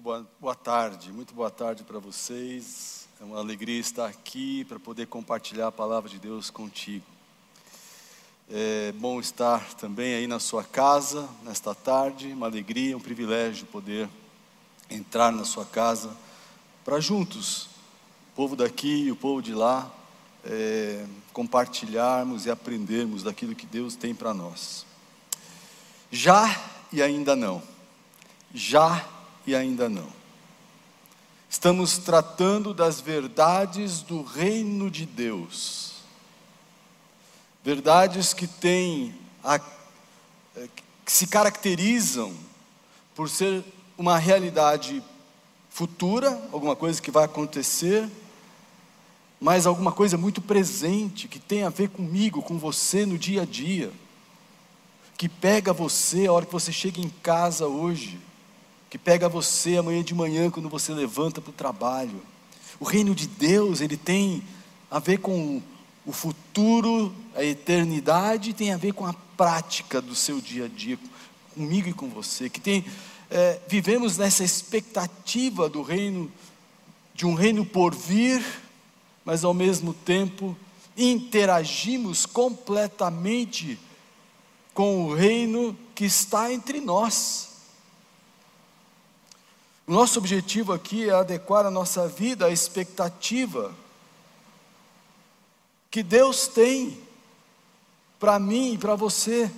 Muito boa, boa tarde, muito boa tarde para vocês. É uma alegria estar aqui para poder compartilhar a palavra de Deus contigo. É bom estar também aí na sua casa nesta tarde, uma alegria, um privilégio poder entrar na sua casa para juntos, o povo daqui e o povo de lá, é, compartilharmos e aprendermos daquilo que Deus tem para nós. Já e ainda não. Já e ainda não. Estamos tratando das verdades do reino de Deus. Verdades que têm a, eh, que se caracterizam por ser uma realidade futura, alguma coisa que vai acontecer, mas alguma coisa muito presente que tem a ver comigo, com você no dia a dia, que pega você a hora que você chega em casa hoje que pega você amanhã de manhã quando você levanta para o trabalho. O reino de Deus, ele tem a ver com o futuro, a eternidade, tem a ver com a prática do seu dia a dia, comigo e com você, que tem, é, vivemos nessa expectativa do reino, de um reino por vir, mas ao mesmo tempo interagimos completamente com o reino que está entre nós. O nosso objetivo aqui é adequar a nossa vida à expectativa que Deus tem para mim e para você.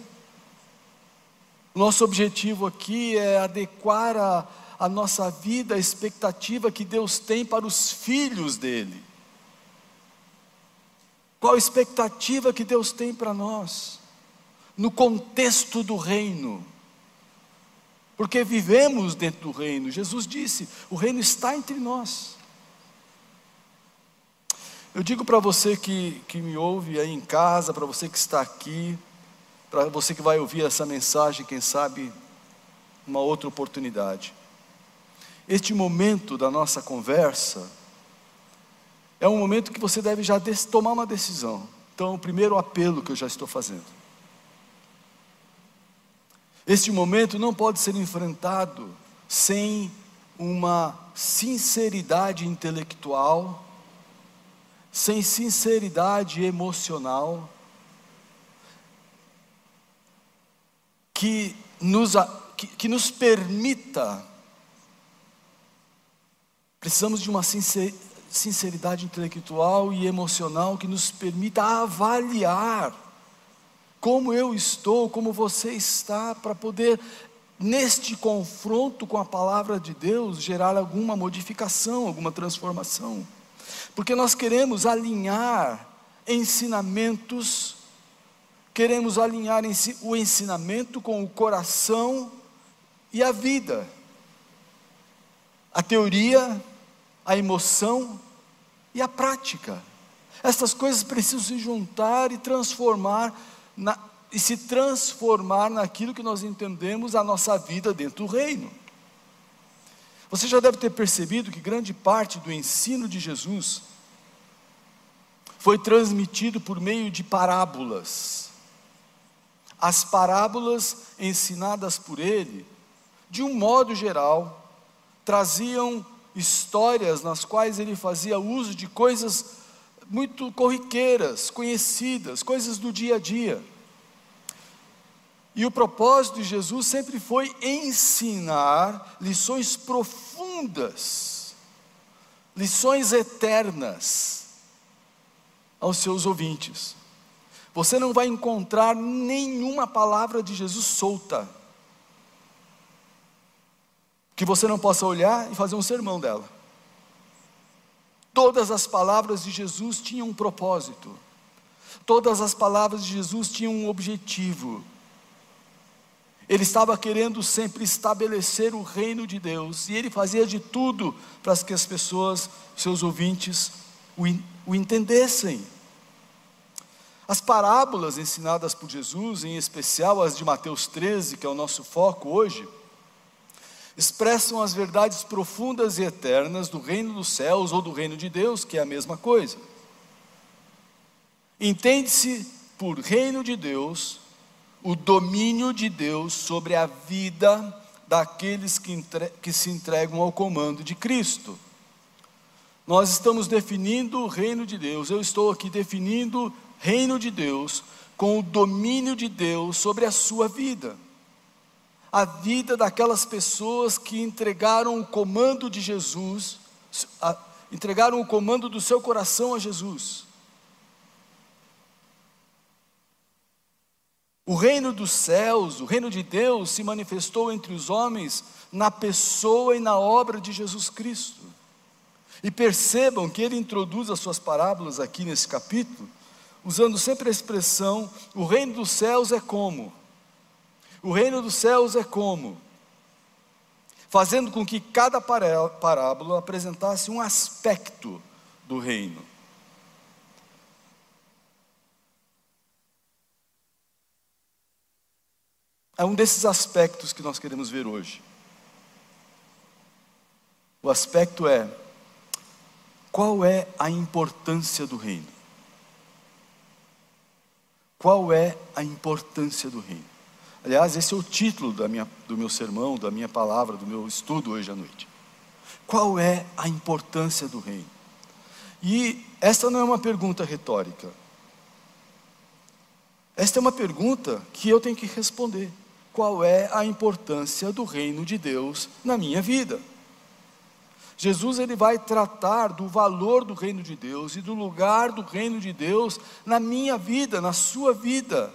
Nosso objetivo aqui é adequar a, a nossa vida à expectativa que Deus tem para os filhos dele. Qual a expectativa que Deus tem para nós? No contexto do reino porque vivemos dentro do reino. Jesus disse: o reino está entre nós. Eu digo para você que, que me ouve aí em casa, para você que está aqui, para você que vai ouvir essa mensagem, quem sabe, uma outra oportunidade. Este momento da nossa conversa é um momento que você deve já tomar uma decisão. Então, o primeiro apelo que eu já estou fazendo. Este momento não pode ser enfrentado sem uma sinceridade intelectual, sem sinceridade emocional, que nos, que, que nos permita, precisamos de uma sinceridade intelectual e emocional que nos permita avaliar como eu estou, como você está, para poder, neste confronto com a palavra de Deus, gerar alguma modificação, alguma transformação. Porque nós queremos alinhar ensinamentos, queremos alinhar o ensinamento com o coração e a vida, a teoria, a emoção e a prática. Essas coisas precisam se juntar e transformar na, e se transformar naquilo que nós entendemos a nossa vida dentro do reino. Você já deve ter percebido que grande parte do ensino de Jesus foi transmitido por meio de parábolas. As parábolas ensinadas por ele, de um modo geral, traziam histórias nas quais ele fazia uso de coisas muito corriqueiras, conhecidas, coisas do dia a dia. E o propósito de Jesus sempre foi ensinar lições profundas, lições eternas aos seus ouvintes. Você não vai encontrar nenhuma palavra de Jesus solta, que você não possa olhar e fazer um sermão dela. Todas as palavras de Jesus tinham um propósito, todas as palavras de Jesus tinham um objetivo. Ele estava querendo sempre estabelecer o reino de Deus, e ele fazia de tudo para que as pessoas, seus ouvintes, o, o entendessem. As parábolas ensinadas por Jesus, em especial as de Mateus 13, que é o nosso foco hoje, expressam as verdades profundas e eternas do reino dos céus ou do reino de Deus, que é a mesma coisa. Entende-se por reino de Deus o domínio de Deus sobre a vida daqueles que, entre, que se entregam ao comando de Cristo. Nós estamos definindo o reino de Deus, eu estou aqui definindo reino de Deus com o domínio de Deus sobre a sua vida. A vida daquelas pessoas que entregaram o comando de Jesus, entregaram o comando do seu coração a Jesus. O reino dos céus, o reino de Deus se manifestou entre os homens na pessoa e na obra de Jesus Cristo. E percebam que ele introduz as suas parábolas aqui nesse capítulo, usando sempre a expressão: o reino dos céus é como? O reino dos céus é como? Fazendo com que cada parábola apresentasse um aspecto do reino. É um desses aspectos que nós queremos ver hoje. O aspecto é: qual é a importância do reino? Qual é a importância do reino? Aliás, esse é o título da minha, do meu sermão, da minha palavra, do meu estudo hoje à noite. Qual é a importância do reino? E esta não é uma pergunta retórica. Esta é uma pergunta que eu tenho que responder qual é a importância do reino de Deus na minha vida. Jesus ele vai tratar do valor do reino de Deus e do lugar do reino de Deus na minha vida, na sua vida.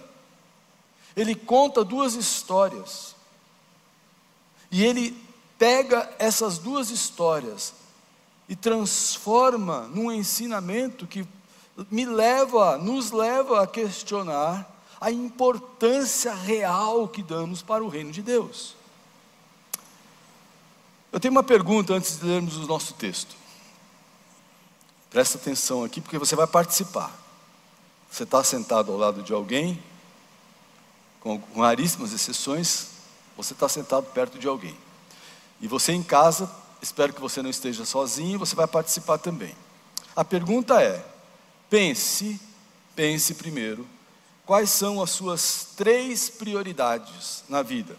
Ele conta duas histórias. E ele pega essas duas histórias e transforma num ensinamento que me leva, nos leva a questionar a importância real que damos para o reino de Deus. Eu tenho uma pergunta antes de lermos o nosso texto. Presta atenção aqui, porque você vai participar. Você está sentado ao lado de alguém, com, raríssimas exceções, você está sentado perto de alguém. E você em casa, espero que você não esteja sozinho, você vai participar também. A pergunta é: pense, pense primeiro quais são as suas três prioridades na vida.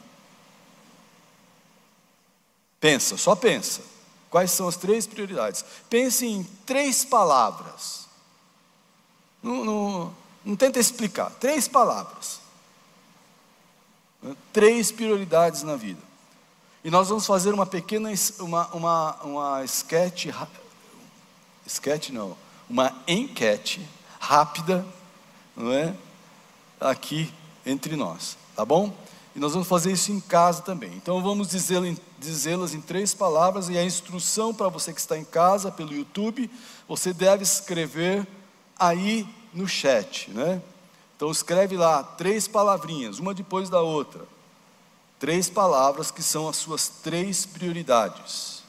Pensa, só pensa. Quais são as três prioridades? Pense em três palavras. Não, não, não tenta explicar. Três palavras. Três prioridades na vida. E nós vamos fazer uma pequena, uma, uma, uma sketch, sketch não, uma enquete rápida, não é? aqui entre nós, tá bom? E nós vamos fazer isso em casa também. Então vamos dizê-las em três palavras e a instrução para você que está em casa pelo YouTube, você deve escrever aí no chat, né? Então escreve lá três palavrinhas, uma depois da outra. Três palavras que são as suas três prioridades.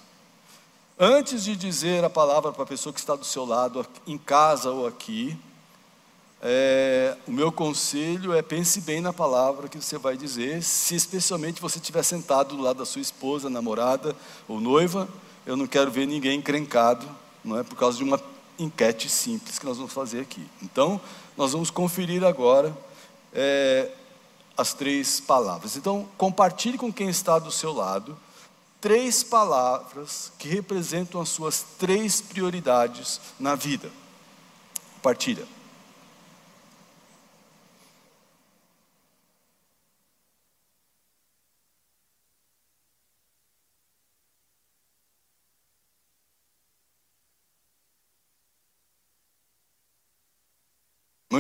Antes de dizer a palavra para a pessoa que está do seu lado, em casa ou aqui, é, o meu conselho é pense bem na palavra que você vai dizer, se especialmente você estiver sentado do lado da sua esposa, namorada ou noiva, eu não quero ver ninguém encrencado, não é por causa de uma enquete simples que nós vamos fazer aqui. Então, nós vamos conferir agora é, as três palavras. Então, compartilhe com quem está do seu lado três palavras que representam as suas três prioridades na vida. Compartilha.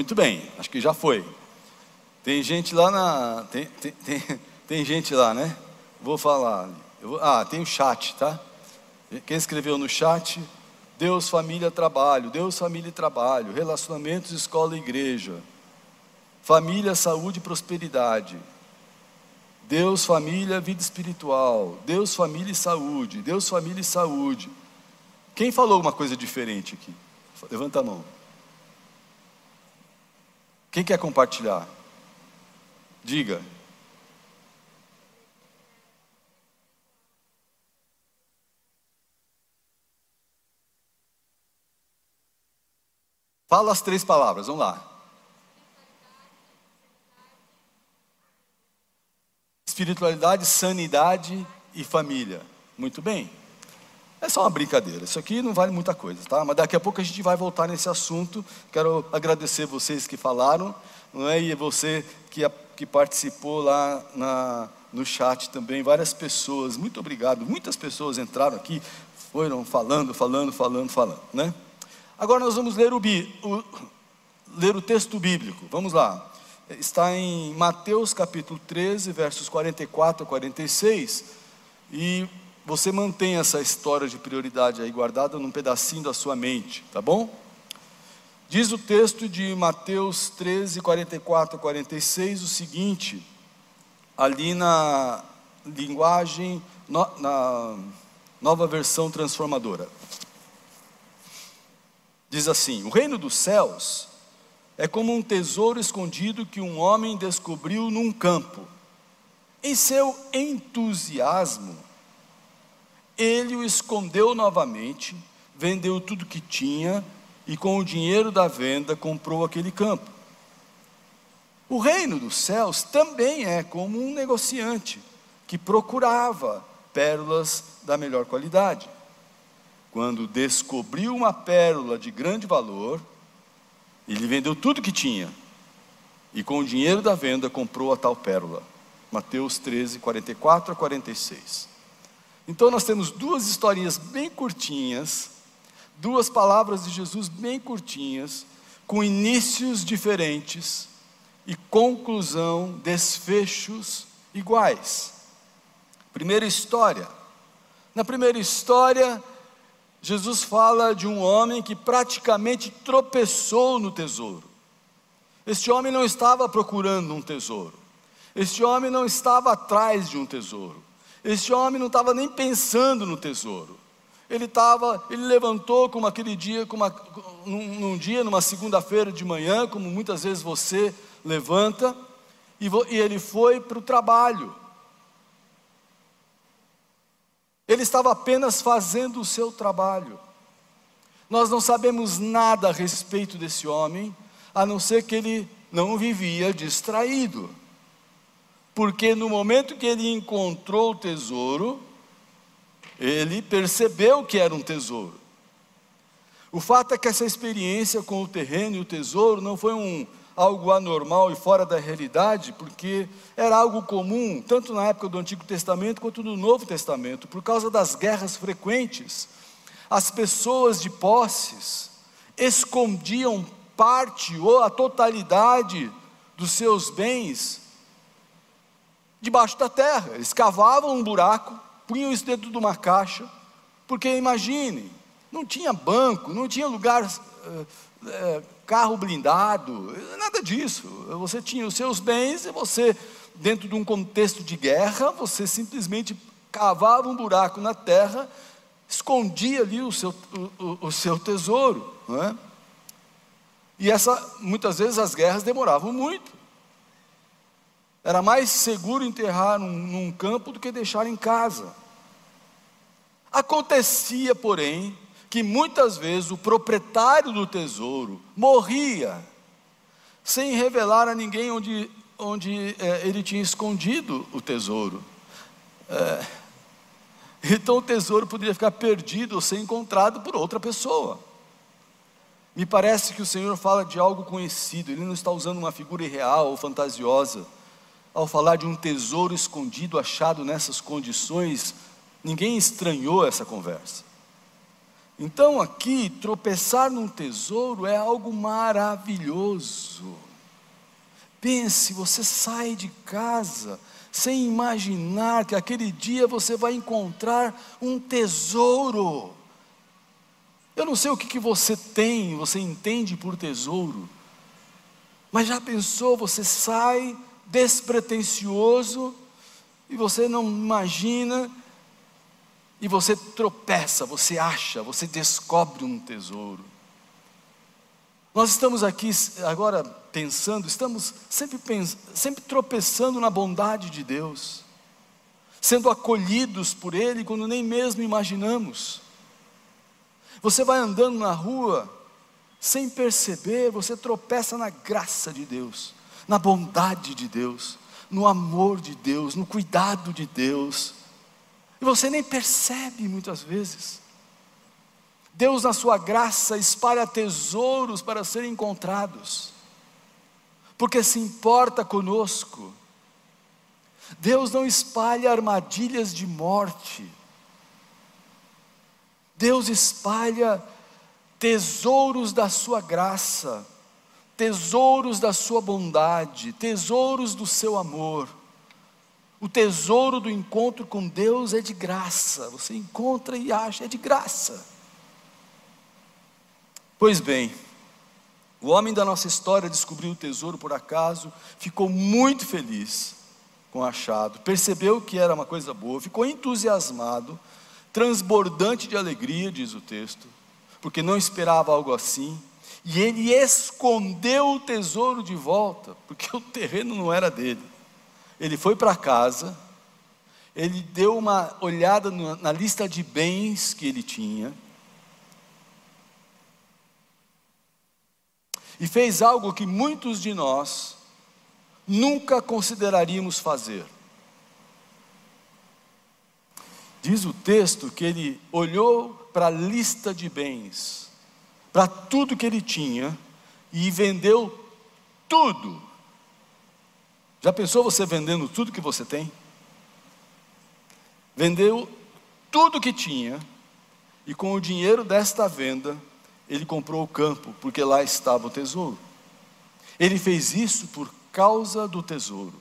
Muito bem, acho que já foi. Tem gente lá na. Tem, tem, tem, tem gente lá, né? Vou falar. Vou, ah, tem o chat, tá? Quem escreveu no chat? Deus, família, trabalho. Deus, família e trabalho. Relacionamentos, escola e igreja. Família, saúde e prosperidade. Deus, família, vida espiritual. Deus, família e saúde. Deus, família e saúde. Quem falou alguma coisa diferente aqui? Levanta a mão. Quem quer compartilhar? Diga. Fala as três palavras, vamos lá. espiritualidade, sanidade e família. Muito bem. É só uma brincadeira. Isso aqui não vale muita coisa, tá? Mas daqui a pouco a gente vai voltar nesse assunto. Quero agradecer vocês que falaram, não é? E você que, que participou lá na, no chat também, várias pessoas. Muito obrigado. Muitas pessoas entraram aqui, foram falando, falando, falando, falando, né? Agora nós vamos ler o, o, ler o texto bíblico. Vamos lá. Está em Mateus capítulo 13, versos 44 a 46. E você mantém essa história de prioridade aí guardada num pedacinho da sua mente, tá bom? Diz o texto de Mateus 13, 44 a 46 o seguinte, ali na linguagem, na nova versão transformadora. Diz assim: O reino dos céus é como um tesouro escondido que um homem descobriu num campo. Em seu entusiasmo, ele o escondeu novamente, vendeu tudo que tinha e com o dinheiro da venda comprou aquele campo. O reino dos céus também é como um negociante que procurava pérolas da melhor qualidade. Quando descobriu uma pérola de grande valor, ele vendeu tudo que tinha e com o dinheiro da venda comprou a tal pérola. Mateus 13, 44 a 46. Então nós temos duas historinhas bem curtinhas, duas palavras de Jesus bem curtinhas, com inícios diferentes e conclusão, desfechos iguais. Primeira história. Na primeira história, Jesus fala de um homem que praticamente tropeçou no tesouro. Este homem não estava procurando um tesouro. Este homem não estava atrás de um tesouro. Este homem não estava nem pensando no tesouro. Ele estava, ele levantou como aquele dia, como num, num, dia, numa segunda-feira de manhã, como muitas vezes você levanta, e, vo, e ele foi para o trabalho. Ele estava apenas fazendo o seu trabalho. Nós não sabemos nada a respeito desse homem, a não ser que ele não vivia distraído porque no momento que ele encontrou o tesouro, ele percebeu que era um tesouro. O fato é que essa experiência com o terreno e o tesouro não foi um algo anormal e fora da realidade, porque era algo comum, tanto na época do Antigo Testamento quanto no Novo Testamento, por causa das guerras frequentes. As pessoas de posses escondiam parte ou a totalidade dos seus bens debaixo da terra. Eles cavavam um buraco, punham isso dentro de uma caixa, porque imagine, não tinha banco, não tinha lugar, uh, uh, carro blindado, nada disso. Você tinha os seus bens e você, dentro de um contexto de guerra, você simplesmente cavava um buraco na terra, escondia ali o seu, o, o seu tesouro. Não é? E essa, muitas vezes as guerras demoravam muito. Era mais seguro enterrar num, num campo do que deixar em casa. Acontecia, porém, que muitas vezes o proprietário do tesouro morria sem revelar a ninguém onde, onde é, ele tinha escondido o tesouro. É, então o tesouro poderia ficar perdido ou ser encontrado por outra pessoa. Me parece que o Senhor fala de algo conhecido, Ele não está usando uma figura irreal ou fantasiosa ao falar de um tesouro escondido achado nessas condições, ninguém estranhou essa conversa. Então, aqui, tropeçar num tesouro é algo maravilhoso. Pense, você sai de casa sem imaginar que aquele dia você vai encontrar um tesouro. Eu não sei o que, que você tem, você entende por tesouro, mas já pensou, você sai despretensioso, e você não imagina, e você tropeça, você acha, você descobre um tesouro. Nós estamos aqui agora pensando, estamos sempre, pens sempre tropeçando na bondade de Deus, sendo acolhidos por Ele quando nem mesmo imaginamos. Você vai andando na rua, sem perceber, você tropeça na graça de Deus na bondade de Deus, no amor de Deus, no cuidado de Deus. E você nem percebe muitas vezes. Deus, na sua graça, espalha tesouros para serem encontrados, porque se importa conosco. Deus não espalha armadilhas de morte, Deus espalha tesouros da sua graça, tesouros da sua bondade, tesouros do seu amor. O tesouro do encontro com Deus é de graça, você encontra e acha, é de graça. Pois bem, o homem da nossa história descobriu o tesouro por acaso, ficou muito feliz com o achado, percebeu que era uma coisa boa, ficou entusiasmado, transbordante de alegria, diz o texto, porque não esperava algo assim, e ele escondeu o tesouro de volta, porque o terreno não era dele. Ele foi para casa, ele deu uma olhada na lista de bens que ele tinha, e fez algo que muitos de nós nunca consideraríamos fazer. Diz o texto que ele olhou para a lista de bens, para tudo que ele tinha, e vendeu tudo. Já pensou você vendendo tudo que você tem? Vendeu tudo que tinha, e com o dinheiro desta venda, ele comprou o campo, porque lá estava o tesouro. Ele fez isso por causa do tesouro.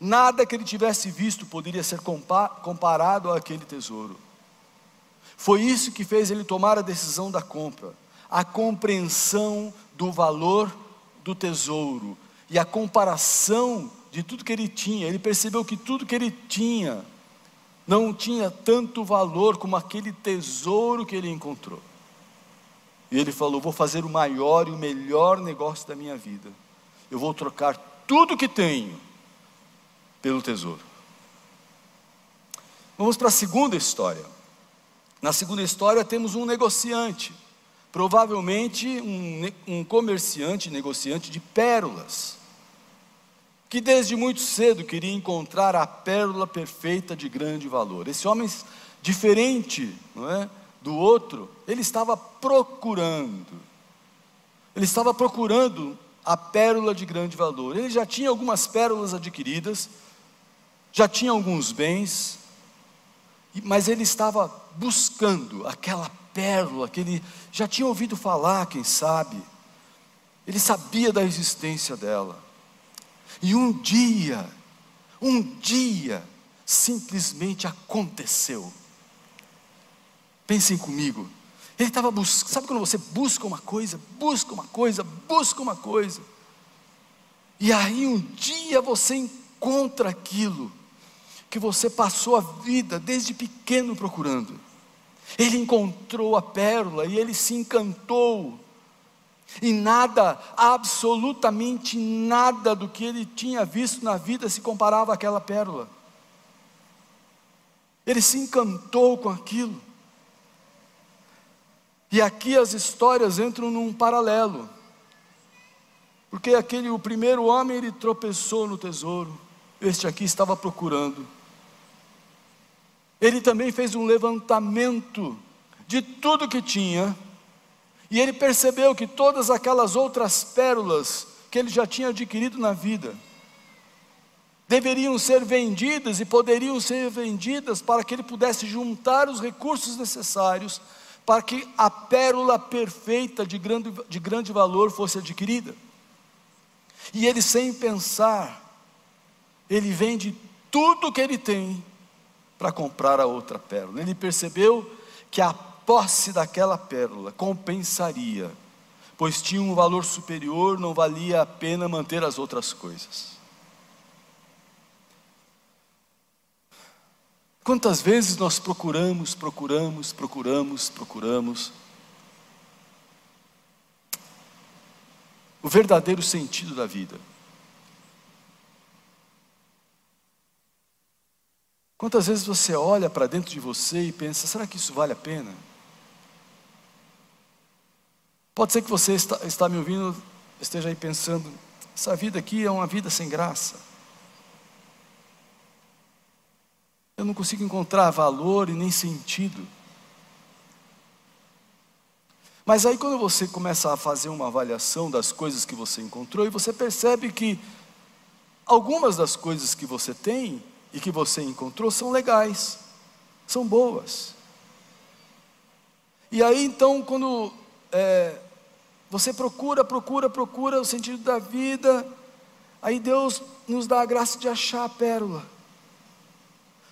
Nada que ele tivesse visto poderia ser comparado àquele tesouro. Foi isso que fez ele tomar a decisão da compra, a compreensão do valor do tesouro e a comparação de tudo que ele tinha. Ele percebeu que tudo que ele tinha não tinha tanto valor como aquele tesouro que ele encontrou. E ele falou: Vou fazer o maior e o melhor negócio da minha vida. Eu vou trocar tudo que tenho pelo tesouro. Vamos para a segunda história. Na segunda história temos um negociante, provavelmente um, um comerciante, negociante de pérolas, que desde muito cedo queria encontrar a pérola perfeita de grande valor. Esse homem diferente, não é, do outro, ele estava procurando. Ele estava procurando a pérola de grande valor. Ele já tinha algumas pérolas adquiridas, já tinha alguns bens, mas ele estava buscando aquela pérola que ele já tinha ouvido falar, quem sabe. Ele sabia da existência dela. E um dia, um dia, simplesmente aconteceu. Pensem comigo. Ele estava buscando, sabe quando você busca uma coisa, busca uma coisa, busca uma coisa, e aí um dia você encontra aquilo que você passou a vida desde pequeno procurando. Ele encontrou a pérola e ele se encantou. E nada, absolutamente nada do que ele tinha visto na vida se comparava àquela pérola. Ele se encantou com aquilo. E aqui as histórias entram num paralelo. Porque aquele o primeiro homem ele tropeçou no tesouro. Este aqui estava procurando. Ele também fez um levantamento de tudo que tinha, e ele percebeu que todas aquelas outras pérolas que ele já tinha adquirido na vida deveriam ser vendidas e poderiam ser vendidas para que ele pudesse juntar os recursos necessários para que a pérola perfeita de grande, de grande valor fosse adquirida. E ele, sem pensar, ele vende tudo que ele tem para comprar a outra pérola. Ele percebeu que a posse daquela pérola compensaria, pois tinha um valor superior, não valia a pena manter as outras coisas. Quantas vezes nós procuramos, procuramos, procuramos, procuramos o verdadeiro sentido da vida? Quantas vezes você olha para dentro de você e pensa: será que isso vale a pena? Pode ser que você está, está me ouvindo, esteja aí pensando: essa vida aqui é uma vida sem graça. Eu não consigo encontrar valor e nem sentido. Mas aí, quando você começa a fazer uma avaliação das coisas que você encontrou, e você percebe que algumas das coisas que você tem e que você encontrou são legais, são boas. E aí, então, quando é, você procura, procura, procura o sentido da vida, aí Deus nos dá a graça de achar a pérola.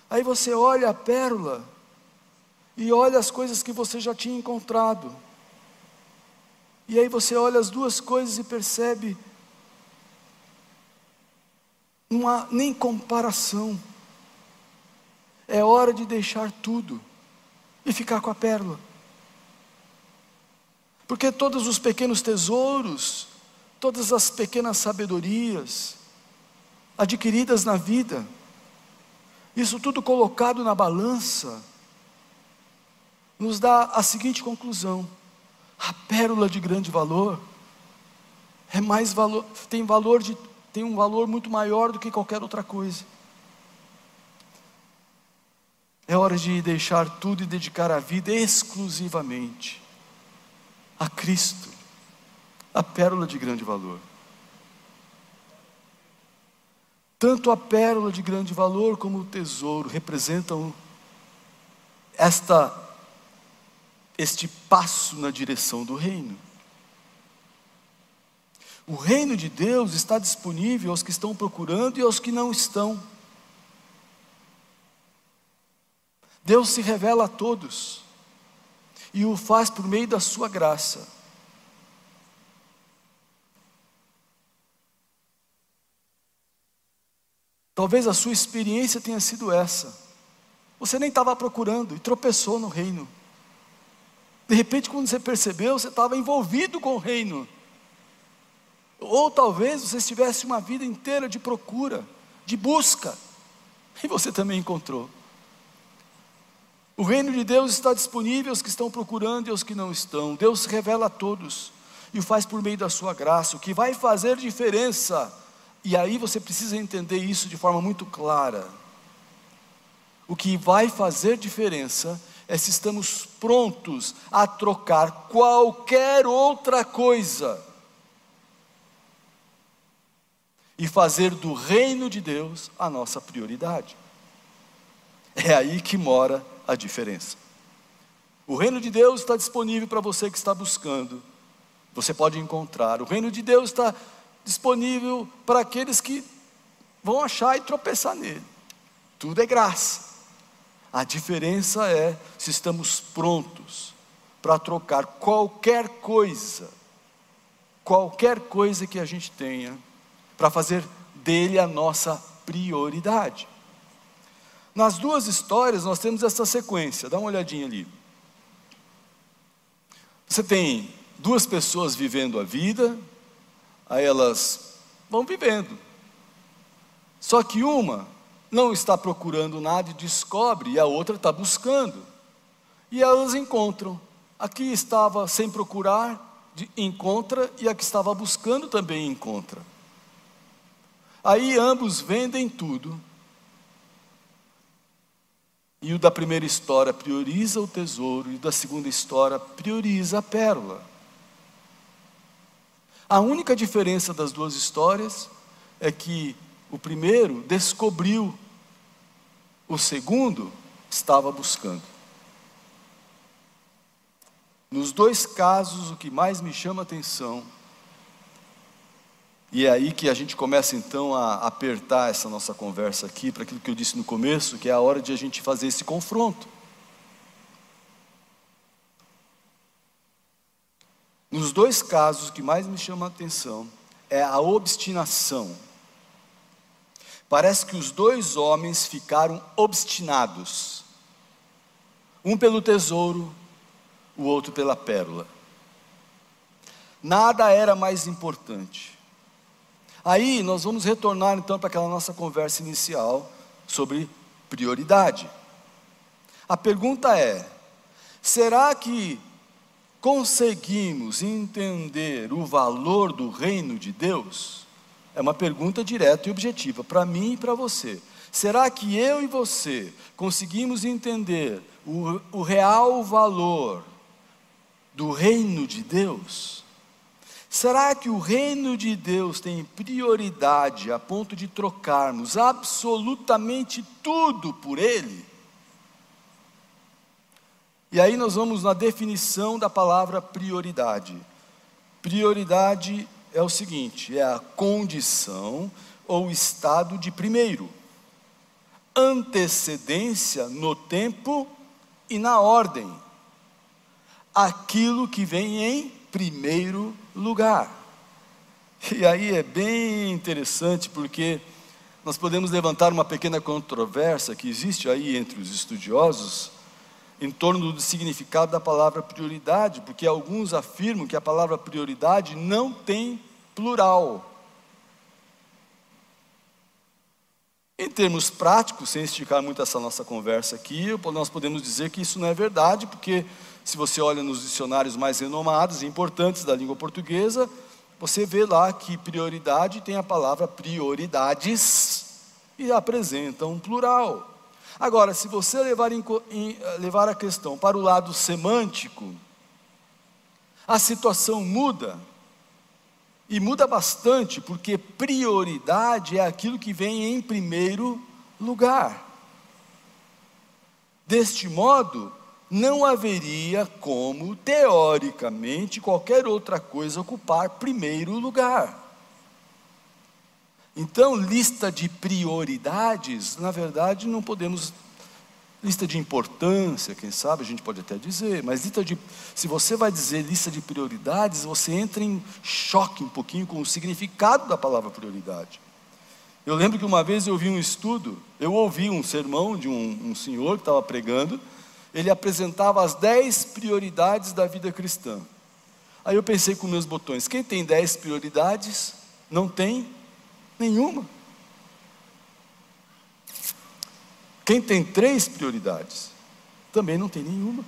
Aí você olha a pérola e olha as coisas que você já tinha encontrado. E aí você olha as duas coisas e percebe não há nem comparação. É hora de deixar tudo e ficar com a pérola. Porque todos os pequenos tesouros, todas as pequenas sabedorias adquiridas na vida, isso tudo colocado na balança, nos dá a seguinte conclusão: a pérola de grande valor é mais valor, tem valor de, tem um valor muito maior do que qualquer outra coisa. É hora de deixar tudo e dedicar a vida exclusivamente a Cristo, a pérola de grande valor. Tanto a pérola de grande valor como o tesouro representam esta este passo na direção do reino. O reino de Deus está disponível aos que estão procurando e aos que não estão. Deus se revela a todos e o faz por meio da sua graça. Talvez a sua experiência tenha sido essa. Você nem estava procurando e tropeçou no reino. De repente, quando você percebeu, você estava envolvido com o reino. Ou talvez você tivesse uma vida inteira de procura, de busca, e você também encontrou. O reino de Deus está disponível aos que estão procurando e aos que não estão. Deus revela a todos e o faz por meio da sua graça, o que vai fazer diferença. E aí você precisa entender isso de forma muito clara. O que vai fazer diferença é se estamos prontos a trocar qualquer outra coisa e fazer do reino de Deus a nossa prioridade. É aí que mora a diferença. O reino de Deus está disponível para você que está buscando, você pode encontrar. O reino de Deus está disponível para aqueles que vão achar e tropeçar nele. Tudo é graça. A diferença é se estamos prontos para trocar qualquer coisa, qualquer coisa que a gente tenha, para fazer dele a nossa prioridade. Nas duas histórias nós temos essa sequência, dá uma olhadinha ali. Você tem duas pessoas vivendo a vida, aí elas vão vivendo. Só que uma não está procurando nada e descobre, e a outra está buscando. E elas encontram. Aqui estava sem procurar, encontra, e a que estava buscando também encontra. Aí ambos vendem tudo. E o da primeira história prioriza o tesouro, e o da segunda história prioriza a pérola. A única diferença das duas histórias é que o primeiro descobriu, o segundo estava buscando. Nos dois casos, o que mais me chama a atenção, e é aí que a gente começa então a apertar essa nossa conversa aqui, para aquilo que eu disse no começo, que é a hora de a gente fazer esse confronto. Nos dois casos, o que mais me chama a atenção é a obstinação Parece que os dois homens ficaram obstinados, um pelo tesouro, o outro pela pérola. Nada era mais importante. Aí nós vamos retornar então para aquela nossa conversa inicial sobre prioridade. A pergunta é: será que conseguimos entender o valor do reino de Deus? É uma pergunta direta e objetiva para mim e para você. Será que eu e você conseguimos entender o, o real valor do reino de Deus? Será que o reino de Deus tem prioridade a ponto de trocarmos absolutamente tudo por ele? E aí nós vamos na definição da palavra prioridade. Prioridade é o seguinte: é a condição ou estado de primeiro, antecedência no tempo e na ordem, aquilo que vem em primeiro lugar. E aí é bem interessante porque nós podemos levantar uma pequena controvérsia que existe aí entre os estudiosos em torno do significado da palavra prioridade, porque alguns afirmam que a palavra prioridade não tem plural. Em termos práticos, sem esticar muito essa nossa conversa aqui, nós podemos dizer que isso não é verdade, porque se você olha nos dicionários mais renomados e importantes da língua portuguesa, você vê lá que prioridade tem a palavra prioridades e apresenta um plural. Agora, se você levar, em, em, levar a questão para o lado semântico, a situação muda. E muda bastante, porque prioridade é aquilo que vem em primeiro lugar. Deste modo, não haveria como, teoricamente, qualquer outra coisa ocupar primeiro lugar. Então, lista de prioridades, na verdade, não podemos. Lista de importância, quem sabe a gente pode até dizer, mas lista de, se você vai dizer lista de prioridades, você entra em choque um pouquinho com o significado da palavra prioridade. Eu lembro que uma vez eu vi um estudo, eu ouvi um sermão de um, um senhor que estava pregando, ele apresentava as dez prioridades da vida cristã. Aí eu pensei com meus botões: quem tem dez prioridades, não tem Nenhuma. Quem tem três prioridades, também não tem nenhuma.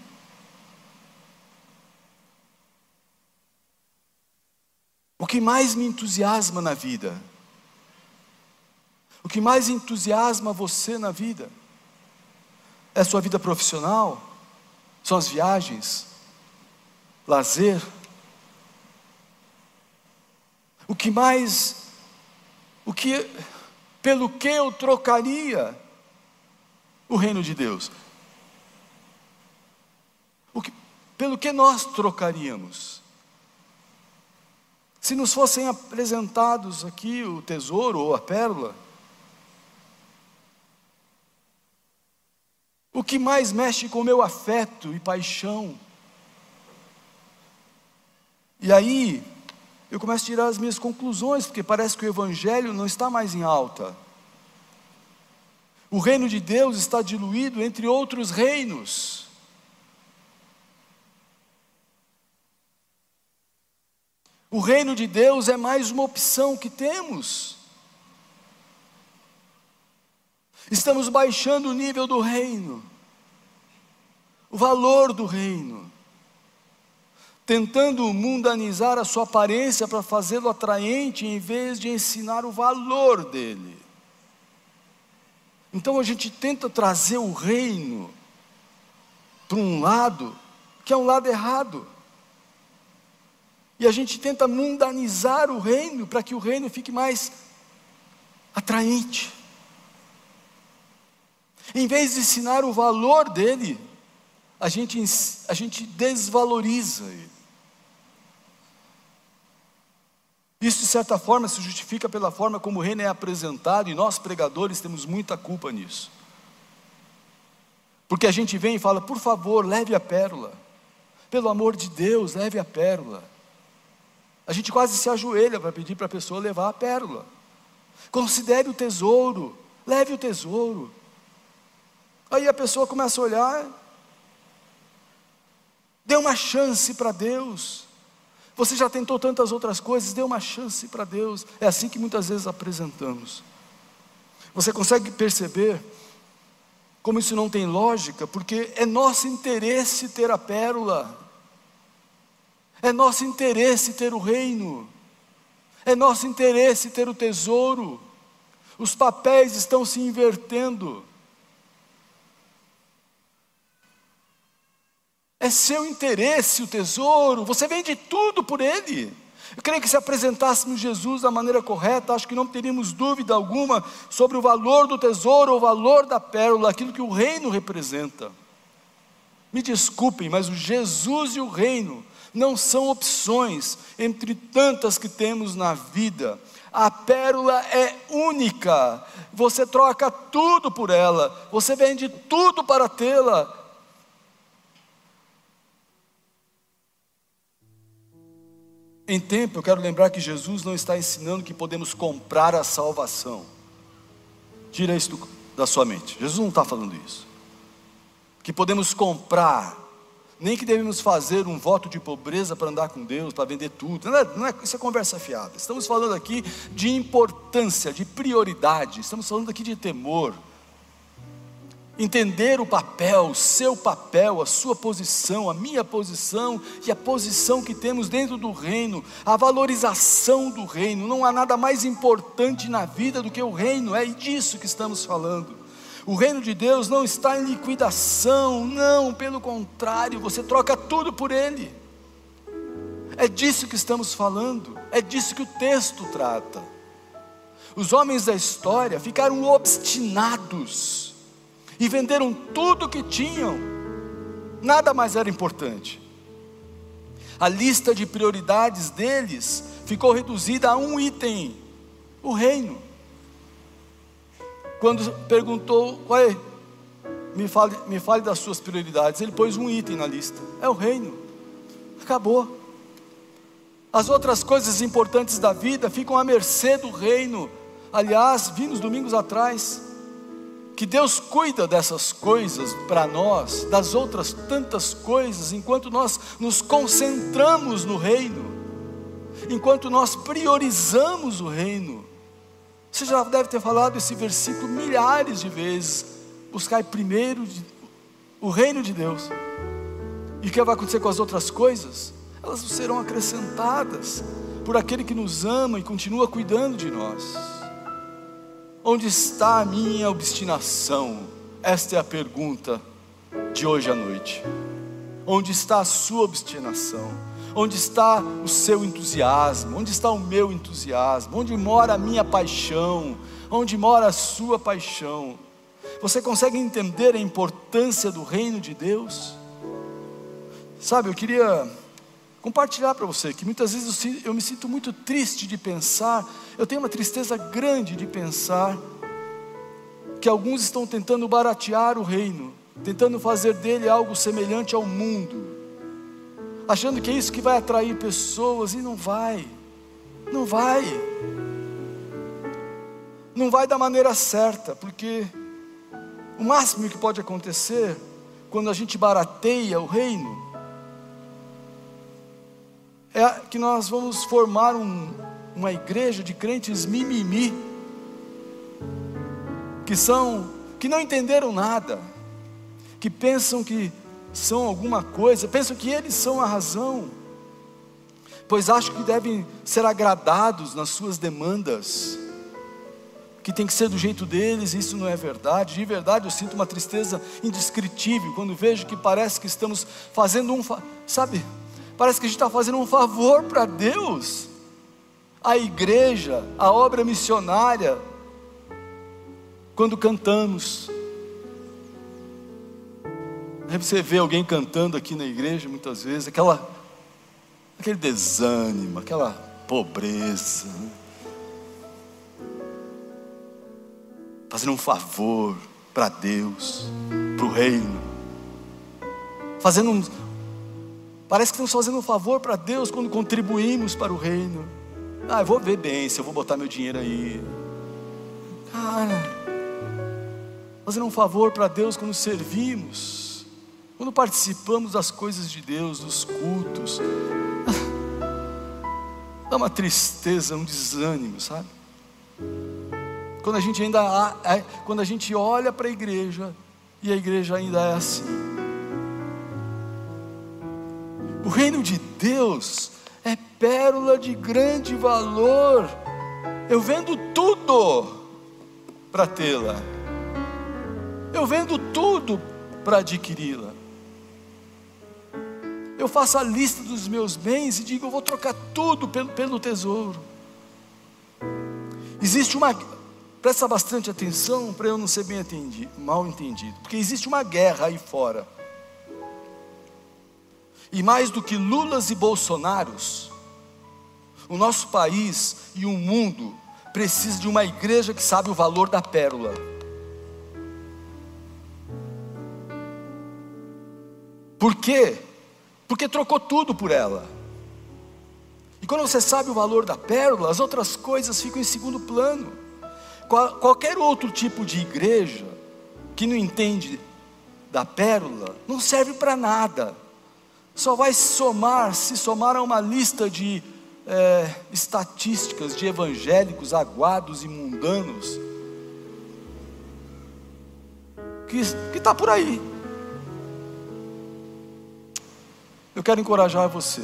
O que mais me entusiasma na vida, o que mais entusiasma você na vida, é a sua vida profissional, são as viagens, lazer. O que mais o que, pelo que eu trocaria o reino de Deus? O que, pelo que nós trocaríamos? Se nos fossem apresentados aqui o tesouro ou a pérola, que mais mexe com o meu afeto e paixão? E aí, eu começo a tirar as minhas conclusões, porque parece que o Evangelho não está mais em alta. O reino de Deus está diluído entre outros reinos. O reino de Deus é mais uma opção que temos. Estamos baixando o nível do reino, o valor do reino tentando mundanizar a sua aparência para fazê-lo atraente, em vez de ensinar o valor dele. Então a gente tenta trazer o reino para um lado que é um lado errado. E a gente tenta mundanizar o reino para que o reino fique mais atraente. Em vez de ensinar o valor dele, a gente, a gente desvaloriza ele. Isso, de certa forma, se justifica pela forma como o reino é apresentado, e nós, pregadores, temos muita culpa nisso. Porque a gente vem e fala, por favor, leve a pérola. Pelo amor de Deus, leve a pérola. A gente quase se ajoelha para pedir para a pessoa levar a pérola. Considere o tesouro, leve o tesouro. Aí a pessoa começa a olhar, dê uma chance para Deus. Você já tentou tantas outras coisas, dê uma chance para Deus. É assim que muitas vezes apresentamos. Você consegue perceber como isso não tem lógica? Porque é nosso interesse ter a pérola, é nosso interesse ter o reino, é nosso interesse ter o tesouro. Os papéis estão se invertendo. É seu interesse o tesouro, você vende tudo por ele. Eu creio que se apresentássemos Jesus da maneira correta, acho que não teríamos dúvida alguma sobre o valor do tesouro, o valor da pérola, aquilo que o reino representa. Me desculpem, mas o Jesus e o reino não são opções entre tantas que temos na vida. A pérola é única, você troca tudo por ela, você vende tudo para tê-la. Em tempo, eu quero lembrar que Jesus não está ensinando que podemos comprar a salvação. Tira isso da sua mente. Jesus não está falando isso. Que podemos comprar, nem que devemos fazer um voto de pobreza para andar com Deus, para vender tudo. Não é, não é, isso é conversa fiada. Estamos falando aqui de importância, de prioridade. Estamos falando aqui de temor entender o papel, o seu papel, a sua posição, a minha posição e a posição que temos dentro do reino, a valorização do reino. Não há nada mais importante na vida do que o reino, é disso que estamos falando. O reino de Deus não está em liquidação, não, pelo contrário, você troca tudo por ele. É disso que estamos falando, é disso que o texto trata. Os homens da história ficaram obstinados e venderam tudo que tinham, nada mais era importante. A lista de prioridades deles ficou reduzida a um item: o reino. Quando perguntou, ué, me fale, me fale das suas prioridades, ele pôs um item na lista: é o reino. Acabou. As outras coisas importantes da vida ficam à mercê do reino. Aliás, vimos domingos atrás, que Deus cuida dessas coisas para nós, das outras tantas coisas, enquanto nós nos concentramos no reino, enquanto nós priorizamos o reino. Você já deve ter falado esse versículo milhares de vezes. Buscar primeiro o reino de Deus. E o que vai acontecer com as outras coisas? Elas serão acrescentadas por aquele que nos ama e continua cuidando de nós. Onde está a minha obstinação? Esta é a pergunta de hoje à noite. Onde está a sua obstinação? Onde está o seu entusiasmo? Onde está o meu entusiasmo? Onde mora a minha paixão? Onde mora a sua paixão? Você consegue entender a importância do reino de Deus? Sabe, eu queria compartilhar para você que muitas vezes eu, me sinto muito triste de pensar, eu tenho uma tristeza grande de pensar que alguns estão tentando baratear o reino, tentando fazer dele algo semelhante ao mundo, achando que é isso que vai atrair pessoas e não vai, não vai, não vai da maneira certa, porque o máximo que pode acontecer quando a gente barateia o reino é que nós vamos formar um, uma igreja de crentes mimimi, que são, que não entenderam nada, que pensam que são alguma coisa, pensam que eles são a razão, pois acham que devem ser agradados nas suas demandas, que tem que ser do jeito deles, isso não é verdade. De verdade, eu sinto uma tristeza indescritível quando vejo que parece que estamos fazendo um, sabe, Parece que a gente está fazendo um favor para Deus, a igreja, a obra missionária, quando cantamos. Você vê alguém cantando aqui na igreja muitas vezes, aquela, aquele desânimo, aquela pobreza, né? fazendo um favor para Deus, para o reino, fazendo um, Parece que estamos fazendo um favor para Deus quando contribuímos para o reino. Ah, eu vou ver bem se eu vou botar meu dinheiro aí. Cara, fazendo um favor para Deus quando servimos, quando participamos das coisas de Deus, dos cultos. Dá uma tristeza, um desânimo, sabe? Quando a gente ainda, quando a gente olha para a igreja e a igreja ainda é assim. O reino de Deus é pérola de grande valor. Eu vendo tudo, para tê-la. Eu vendo tudo para adquiri-la. Eu faço a lista dos meus bens e digo: eu vou trocar tudo pelo, pelo tesouro. Existe uma. Presta bastante atenção para eu não ser bem entendido, mal entendido. Porque existe uma guerra aí fora. E mais do que Lulas e Bolsonaros, o nosso país e o mundo precisa de uma igreja que sabe o valor da pérola. Por quê? Porque trocou tudo por ela. E quando você sabe o valor da pérola, as outras coisas ficam em segundo plano. Qualquer outro tipo de igreja que não entende da pérola não serve para nada. Só vai somar, se somar a uma lista de é, estatísticas de evangélicos aguados e mundanos que está por aí. Eu quero encorajar você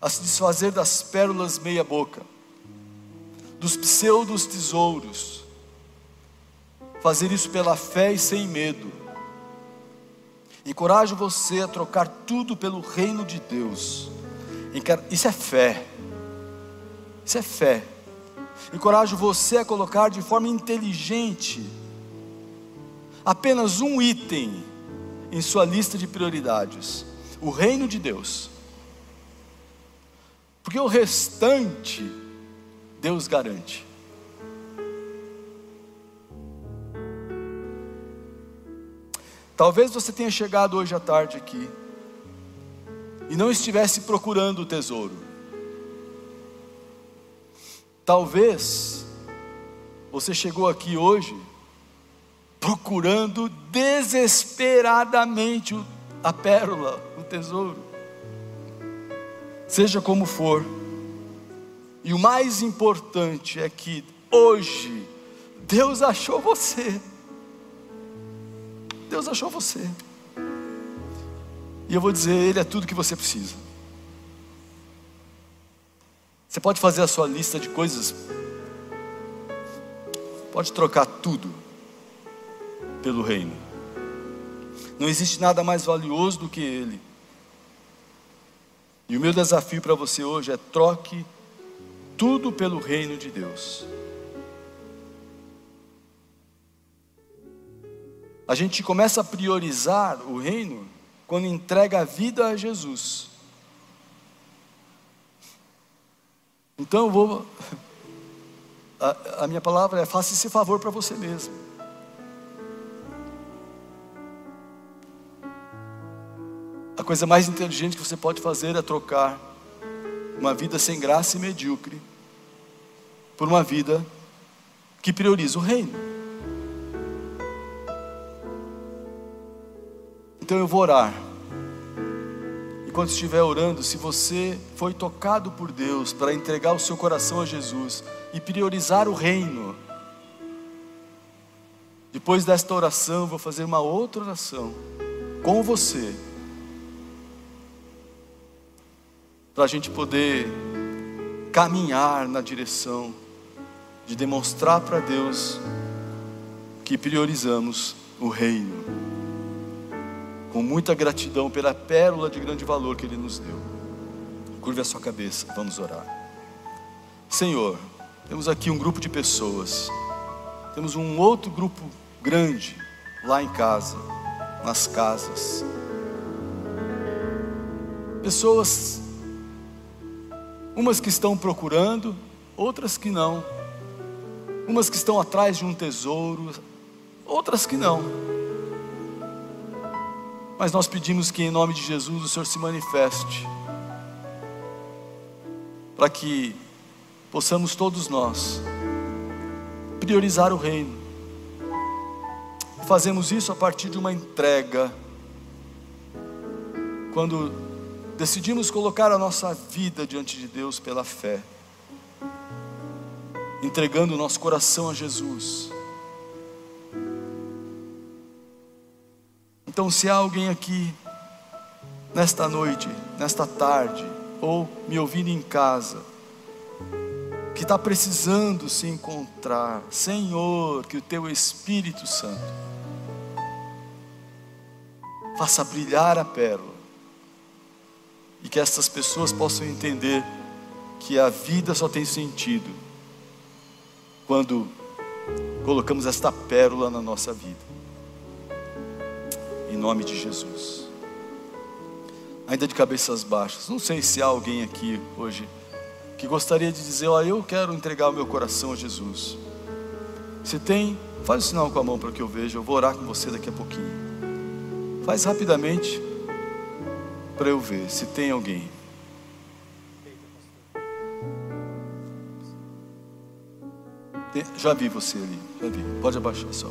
a se desfazer das pérolas meia-boca, dos pseudos tesouros, fazer isso pela fé e sem medo. Encorajo você a trocar tudo pelo reino de Deus isso é fé. Isso é fé. Encorajo você a colocar de forma inteligente apenas um item em sua lista de prioridades: o reino de Deus. Porque o restante, Deus garante. Talvez você tenha chegado hoje à tarde aqui e não estivesse procurando o tesouro. Talvez você chegou aqui hoje procurando desesperadamente a pérola, o tesouro. Seja como for, e o mais importante é que hoje Deus achou você. Deus achou você. E eu vou dizer, Ele é tudo que você precisa. Você pode fazer a sua lista de coisas, pode trocar tudo pelo reino. Não existe nada mais valioso do que Ele. E o meu desafio para você hoje é troque tudo pelo reino de Deus. A gente começa a priorizar o reino quando entrega a vida a Jesus. Então eu vou. A, a minha palavra é: faça esse favor para você mesmo. A coisa mais inteligente que você pode fazer é trocar uma vida sem graça e medíocre por uma vida que prioriza o reino. Então eu vou orar. E quando estiver orando, se você foi tocado por Deus para entregar o seu coração a Jesus e priorizar o reino, depois desta oração, vou fazer uma outra oração com você, para a gente poder caminhar na direção de demonstrar para Deus que priorizamos o reino com muita gratidão pela pérola de grande valor que Ele nos deu. Curve a sua cabeça, vamos orar. Senhor, temos aqui um grupo de pessoas, temos um outro grupo grande lá em casa, nas casas. Pessoas, umas que estão procurando, outras que não, umas que estão atrás de um tesouro, outras que não mas nós pedimos que, em nome de Jesus, o Senhor se manifeste, para que possamos todos nós priorizar o reino. Fazemos isso a partir de uma entrega, quando decidimos colocar a nossa vida diante de Deus pela fé, entregando o nosso coração a Jesus Então, se há alguém aqui, nesta noite, nesta tarde, ou me ouvindo em casa, que está precisando se encontrar. Senhor, que o teu Espírito Santo faça brilhar a pérola e que essas pessoas possam entender que a vida só tem sentido quando colocamos esta pérola na nossa vida. Em nome de Jesus. Ainda de cabeças baixas, não sei se há alguém aqui hoje que gostaria de dizer: Olha, eu quero entregar o meu coração a Jesus. Se tem, faz o sinal com a mão para que eu veja. Eu vou orar com você daqui a pouquinho. Faz rapidamente para eu ver se tem alguém. Já vi você ali, já vi. Pode abaixar só.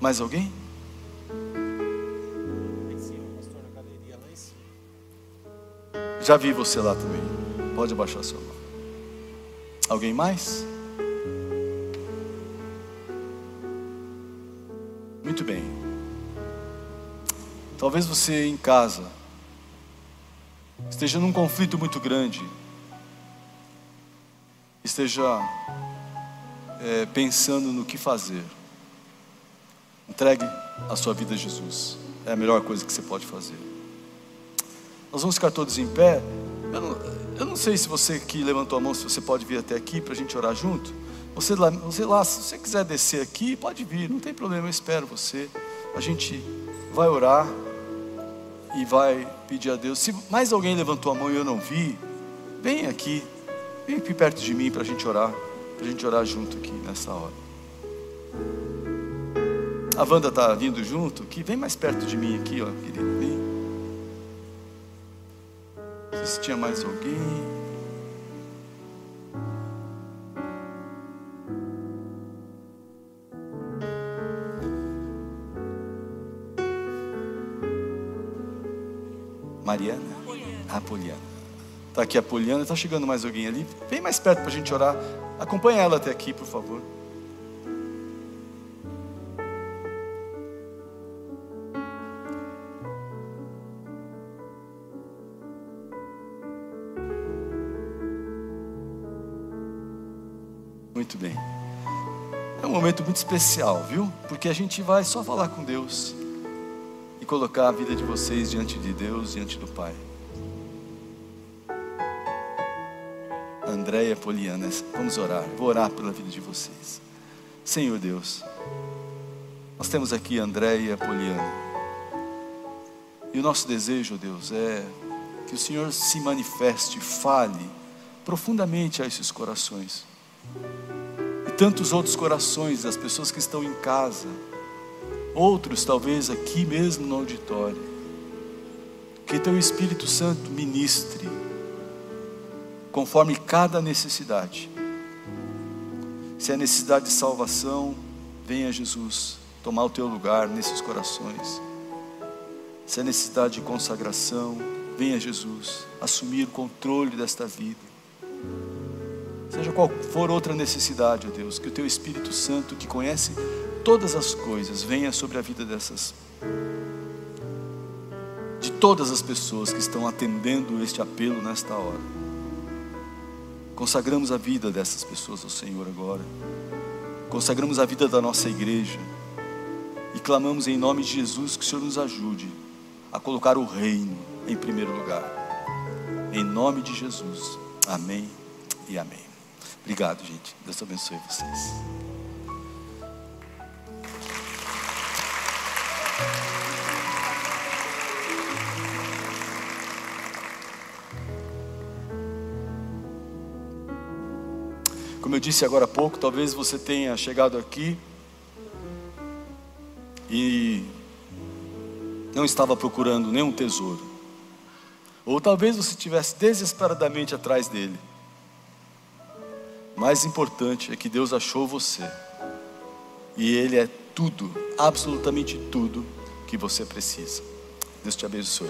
Mais alguém? Já vi você lá também. Pode abaixar sua mão. Alguém mais? Muito bem. Talvez você em casa esteja num conflito muito grande, esteja é, pensando no que fazer, entregue a sua vida a Jesus. É a melhor coisa que você pode fazer. Nós vamos ficar todos em pé. Eu não, eu não sei se você que levantou a mão, se você pode vir até aqui para a gente orar junto. Você lá, você lá, se você quiser descer aqui, pode vir, não tem problema, eu espero você. A gente vai orar e vai pedir a Deus. Se mais alguém levantou a mão e eu não vi, vem aqui, vem aqui perto de mim para a gente orar para a gente orar junto aqui nessa hora. A Wanda está vindo junto, que vem mais perto de mim aqui, ó, querido. Se tinha mais alguém. Mariana? A Poliana. Está aqui a Poliana, está chegando mais alguém ali. Vem mais perto para a gente orar. Acompanhe ela até aqui, por favor. Muito especial, viu? Porque a gente vai só falar com Deus e colocar a vida de vocês diante de Deus, diante do Pai. Andréia Poliana, vamos orar. Vou orar pela vida de vocês. Senhor Deus, nós temos aqui Andréia Poliana. E o nosso desejo, Deus, é que o Senhor se manifeste, fale profundamente a esses corações. Tantos outros corações das pessoas que estão em casa, outros talvez aqui mesmo no auditório. Que teu Espírito Santo ministre conforme cada necessidade. Se é necessidade de salvação, venha Jesus tomar o teu lugar nesses corações. Se é necessidade de consagração, venha Jesus assumir o controle desta vida. Seja qual for outra necessidade, ó Deus, que o teu Espírito Santo, que conhece todas as coisas, venha sobre a vida dessas de todas as pessoas que estão atendendo este apelo nesta hora. Consagramos a vida dessas pessoas ao Senhor agora. Consagramos a vida da nossa igreja. E clamamos em nome de Jesus que o Senhor nos ajude a colocar o reino em primeiro lugar. Em nome de Jesus. Amém e amém. Obrigado, gente. Deus abençoe vocês. Como eu disse agora há pouco, talvez você tenha chegado aqui e não estava procurando nenhum tesouro. Ou talvez você estivesse desesperadamente atrás dele. Mais importante é que Deus achou você. E Ele é tudo, absolutamente tudo que você precisa. Deus te abençoe.